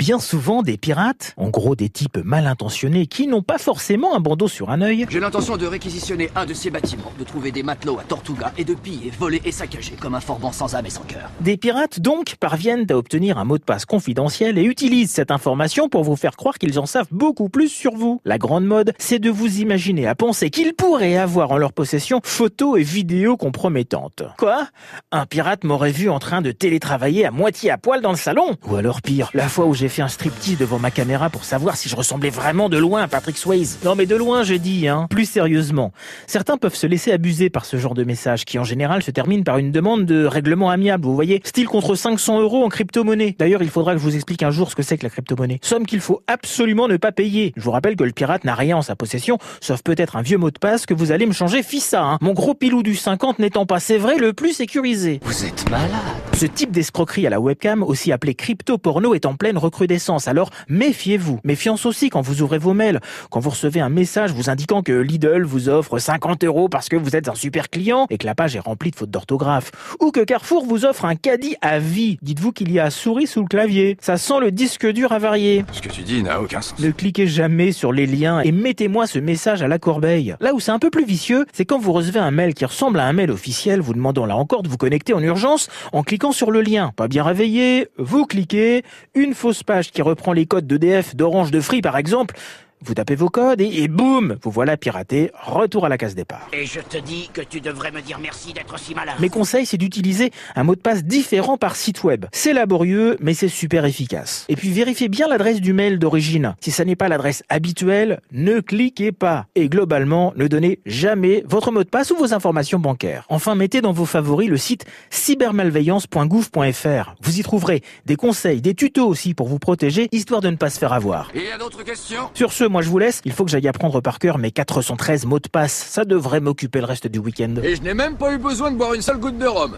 Bien souvent, des pirates, en gros des types mal intentionnés qui n'ont pas forcément un bandeau sur un œil, J'ai l'intention de réquisitionner un de ces bâtiments, de trouver des matelots à Tortuga et de piller, voler et saccager comme un forban sans âme et sans cœur. des pirates donc parviennent à obtenir un mot de passe confidentiel et utilisent cette information pour vous faire croire qu'ils en savent beaucoup plus sur vous. La grande mode, c'est de vous imaginer à penser qu'ils pourraient avoir en leur possession photos et vidéos compromettantes. Quoi? Un pirate m'aurait vu en train de télétravailler à moitié à poil dans le salon? Ou alors pire, la fois où j'ai fait un striptease devant ma caméra pour savoir si je ressemblais vraiment de loin à Patrick Swayze. Non mais de loin je dis, hein. Plus sérieusement, certains peuvent se laisser abuser par ce genre de message qui en général se termine par une demande de règlement amiable, vous voyez, style contre 500 euros en crypto-monnaie. D'ailleurs, il faudra que je vous explique un jour ce que c'est que la crypto-monnaie. Somme qu'il faut absolument ne pas payer. Je vous rappelle que le pirate n'a rien en sa possession, sauf peut-être un vieux mot de passe que vous allez me changer fissa, hein. Mon gros pilou du 50 n'étant pas, c'est vrai, le plus sécurisé. Vous êtes malade. Ce type d'escroquerie à la webcam, aussi appelé crypto-porno, est en pleine recrudescence. Alors méfiez-vous. Méfiance aussi quand vous ouvrez vos mails, quand vous recevez un message vous indiquant que Lidl vous offre 50 euros parce que vous êtes un super client et que la page est remplie de fautes d'orthographe. Ou que Carrefour vous offre un caddie à vie. Dites-vous qu'il y a souris sous le clavier. Ça sent le disque dur avarié. Ce que tu dis n'a aucun sens. Ne cliquez jamais sur les liens et mettez-moi ce message à la corbeille. Là où c'est un peu plus vicieux, c'est quand vous recevez un mail qui ressemble à un mail officiel vous demandant là encore de vous connecter en urgence en cliquant sur le lien. Pas bien réveillé, vous cliquez, une fausse page qui reprend les codes d'EDF, d'Orange, de Free par exemple. Vous tapez vos codes et, et boum, vous voilà piraté, retour à la case départ. Et je te dis que tu devrais me dire merci d'être si malin. Mes conseils, c'est d'utiliser un mot de passe différent par site web. C'est laborieux, mais c'est super efficace. Et puis vérifiez bien l'adresse du mail d'origine. Si ça n'est pas l'adresse habituelle, ne cliquez pas. Et globalement, ne donnez jamais votre mot de passe ou vos informations bancaires. Enfin, mettez dans vos favoris le site cybermalveillance.gouv.fr. Vous y trouverez des conseils, des tutos aussi pour vous protéger, histoire de ne pas se faire avoir. Et y a d'autres questions? Sur ce, moi je vous laisse. Il faut que j'aille apprendre par cœur mes 413 mots de passe. Ça devrait m'occuper le reste du week-end. Et je n'ai même pas eu besoin de boire une seule goutte de rhum.